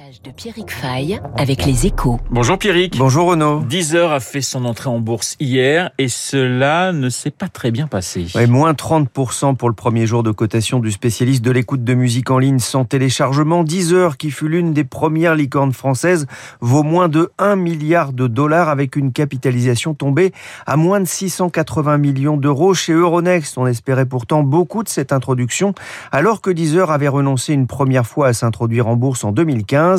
décryptage de Pierrick Fay avec les échos. Bonjour Pierrick. Bonjour Renaud. Deezer a fait son entrée en bourse hier et cela ne s'est pas très bien passé. Ouais, moins 30% pour le premier jour de cotation du spécialiste de l'écoute de musique en ligne sans téléchargement. Deezer, qui fut l'une des premières licornes françaises, vaut moins de 1 milliard de dollars avec une capitalisation tombée à moins de 680 millions d'euros. Chez Euronext, on espérait pourtant beaucoup de cette introduction alors que Deezer avait renoncé une première fois à s'introduire en bourse en 2015.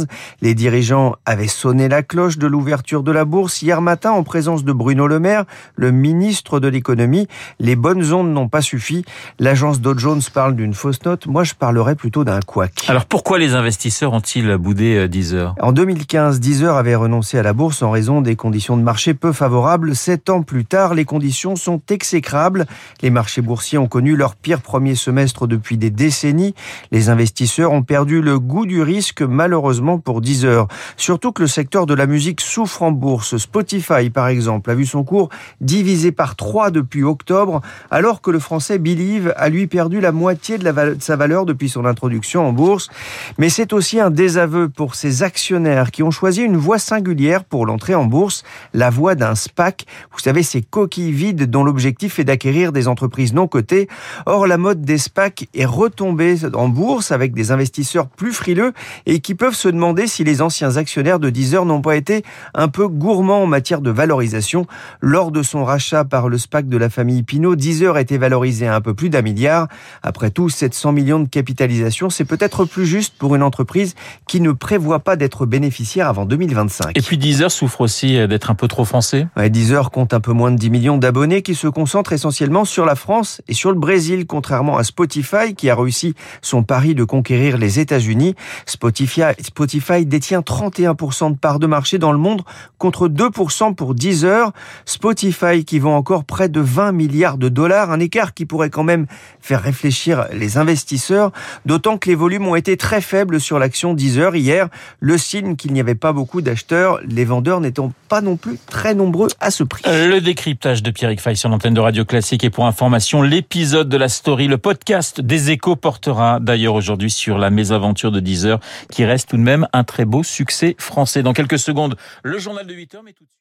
Les dirigeants avaient sonné la cloche de l'ouverture de la bourse hier matin en présence de Bruno Le Maire, le ministre de l'économie. Les bonnes ondes n'ont pas suffi. L'agence Dow Jones parle d'une fausse note. Moi, je parlerais plutôt d'un couac. Alors pourquoi les investisseurs ont-ils boudé euh, Deezer En 2015, Deezer avait renoncé à la bourse en raison des conditions de marché peu favorables. Sept ans plus tard, les conditions sont exécrables. Les marchés boursiers ont connu leur pire premier semestre depuis des décennies. Les investisseurs ont perdu le goût du risque malheureusement pour Deezer. Surtout que le secteur de la musique souffre en bourse. Spotify par exemple a vu son cours divisé par 3 depuis octobre alors que le français Believe a lui perdu la moitié de, la de sa valeur depuis son introduction en bourse. Mais c'est aussi un désaveu pour ses actionnaires qui ont choisi une voie singulière pour l'entrée en bourse, la voie d'un SPAC. Vous savez, ces coquilles vides dont l'objectif est d'acquérir des entreprises non cotées. Or, la mode des SPAC est retombée en bourse avec des investisseurs plus frileux et qui peuvent se demander si les anciens actionnaires de Deezer n'ont pas été un peu gourmands en matière de valorisation. Lors de son rachat par le SPAC de la famille Pinot, Deezer a été valorisé à un peu plus d'un milliard. Après tout, 700 millions de capitalisation, c'est peut-être plus juste pour une entreprise qui ne prévoit pas d'être bénéficiaire avant 2025. Et puis Deezer souffre aussi d'être un peu trop français. Ouais, Deezer compte un peu moins de 10 millions d'abonnés qui se concentrent essentiellement sur la France et sur le Brésil, contrairement à Spotify qui a réussi son pari de conquérir les États-Unis. Spotify, Spotify détient 31% de parts de marché dans le monde contre 2% pour Deezer. Spotify qui vend encore près de 20 milliards de dollars, un écart qui pourrait quand même faire réfléchir les investisseurs, d'autant que les volumes ont été très faibles sur l'action Deezer hier, le signe qu'il n'y avait pas beaucoup d'acheteurs, les vendeurs n'étant pas non plus très nombreux à ce prix. Le décryptage de Pierrick Fay sur l'antenne de Radio Classique et pour information, l'épisode de la story, le podcast des échos portera d'ailleurs aujourd'hui sur la mésaventure de Deezer qui reste tout de même un très beau succès français. Dans quelques secondes, le journal de 8 heures, mais tout de suite.